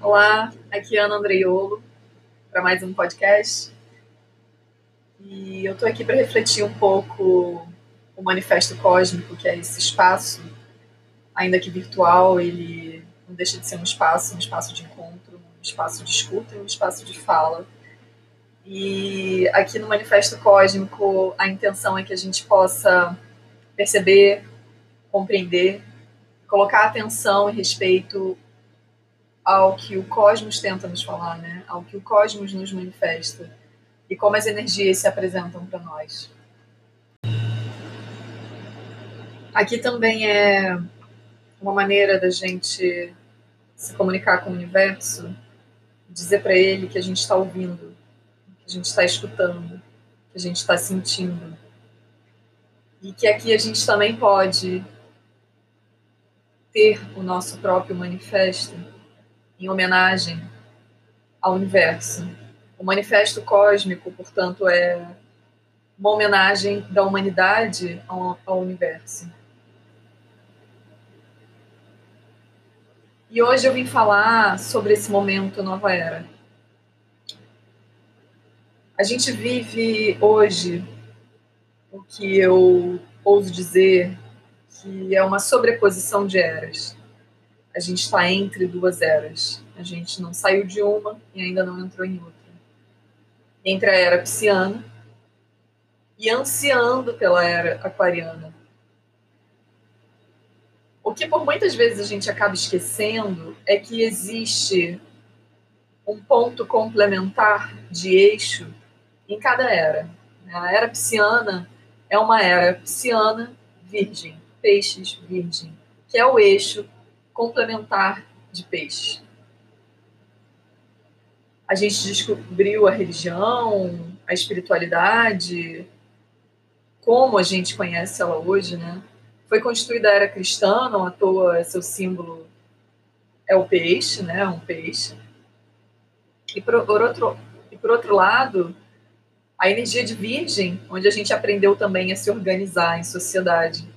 Olá, aqui é Ana Andreiolo para mais um podcast. E eu estou aqui para refletir um pouco o manifesto cósmico, que é esse espaço, ainda que virtual, ele não deixa de ser um espaço, um espaço de encontro, um espaço de escuta e um espaço de fala. E aqui no manifesto cósmico, a intenção é que a gente possa perceber, compreender, colocar atenção e respeito ao que o cosmos tenta nos falar, né? Ao que o cosmos nos manifesta e como as energias se apresentam para nós. Aqui também é uma maneira da gente se comunicar com o universo, dizer para ele que a gente está ouvindo, que a gente está escutando, que a gente está sentindo. E que aqui a gente também pode ter o nosso próprio manifesto em homenagem ao universo. O manifesto cósmico, portanto, é uma homenagem da humanidade ao, ao universo. E hoje eu vim falar sobre esse momento nova era. A gente vive hoje o que eu ouso dizer que é uma sobreposição de eras a gente está entre duas eras. A gente não saiu de uma e ainda não entrou em outra. Entre a era pisciana e ansiando pela era aquariana. O que por muitas vezes a gente acaba esquecendo é que existe um ponto complementar de eixo em cada era. A era pisciana é uma era pisciana virgem, peixes virgem, que é o eixo complementar de peixe. A gente descobriu a religião, a espiritualidade, como a gente conhece ela hoje, né? Foi constituída a era cristã, não à toa seu símbolo é o peixe, né? Um peixe. E por, outro, e por outro lado, a energia de virgem, onde a gente aprendeu também a se organizar em sociedade.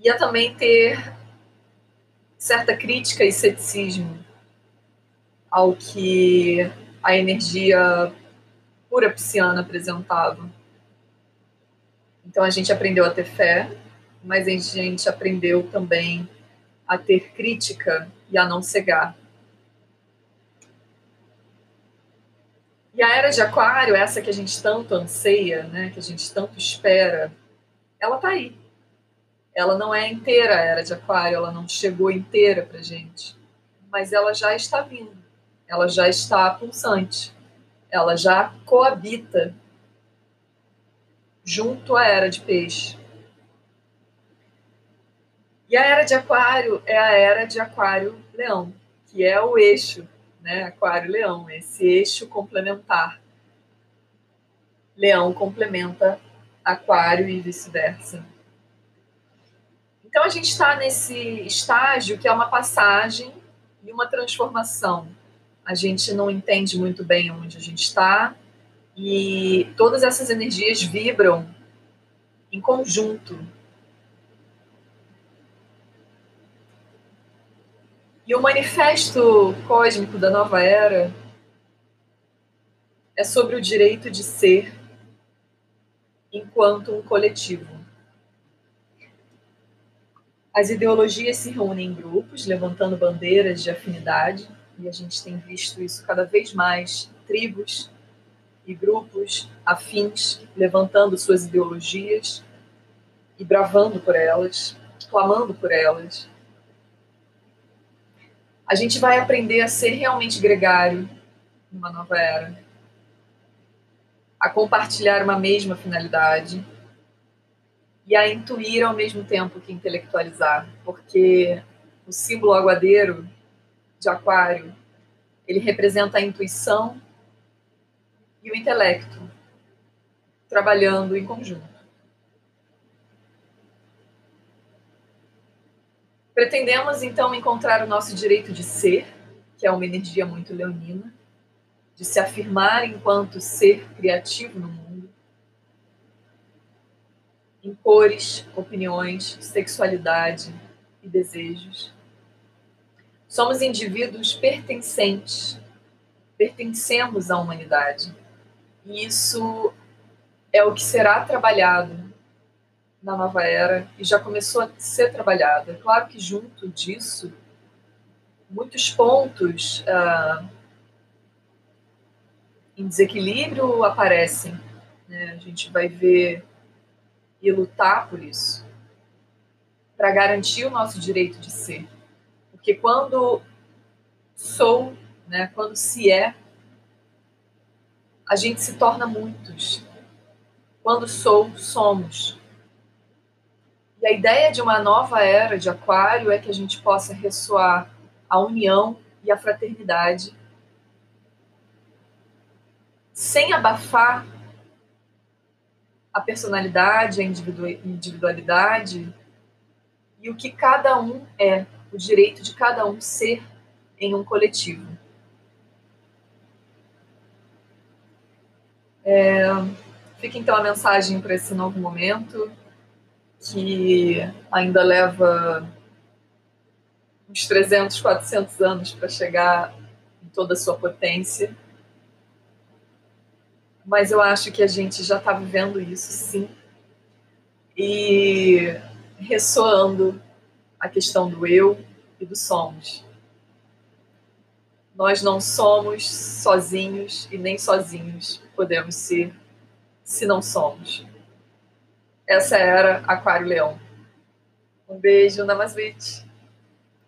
E a também ter certa crítica e ceticismo ao que a energia pura pisciana apresentava. Então a gente aprendeu a ter fé, mas a gente aprendeu também a ter crítica e a não cegar. E a era de Aquário, essa que a gente tanto anseia, né, que a gente tanto espera, ela está aí ela não é inteira a era de Aquário, ela não chegou inteira para gente, mas ela já está vindo, ela já está pulsante, ela já coabita junto à era de Peixe. E a era de Aquário é a era de Aquário-Leão, que é o eixo, né? Aquário-Leão, esse eixo complementar. Leão complementa Aquário e vice-versa. Então a gente está nesse estágio que é uma passagem e uma transformação. A gente não entende muito bem onde a gente está e todas essas energias vibram em conjunto. E o manifesto cósmico da nova era é sobre o direito de ser enquanto um coletivo. As ideologias se reúnem em grupos, levantando bandeiras de afinidade, e a gente tem visto isso cada vez mais tribos e grupos afins levantando suas ideologias e bravando por elas, clamando por elas. A gente vai aprender a ser realmente gregário numa nova era, a compartilhar uma mesma finalidade e a intuir ao mesmo tempo que intelectualizar, porque o símbolo aguadeiro de Aquário ele representa a intuição e o intelecto trabalhando em conjunto. Pretendemos então encontrar o nosso direito de ser, que é uma energia muito leonina, de se afirmar enquanto ser criativo no mundo em cores, opiniões, sexualidade e desejos. Somos indivíduos pertencentes, pertencemos à humanidade. E isso é o que será trabalhado na nova era e já começou a ser trabalhado. É claro que junto disso, muitos pontos uh, em desequilíbrio aparecem. Né? A gente vai ver e lutar por isso, para garantir o nosso direito de ser. Porque quando sou, né, quando se é, a gente se torna muitos. Quando sou, somos. E a ideia de uma nova era de Aquário é que a gente possa ressoar a união e a fraternidade sem abafar a personalidade, a individualidade e o que cada um é, o direito de cada um ser em um coletivo. É, fica então a mensagem para esse novo momento, que ainda leva uns 300, 400 anos para chegar em toda a sua potência. Mas eu acho que a gente já está vivendo isso, sim. E ressoando a questão do eu e do somos. Nós não somos sozinhos e nem sozinhos podemos ser se não somos. Essa era Aquário Leão. Um beijo, Namasvite.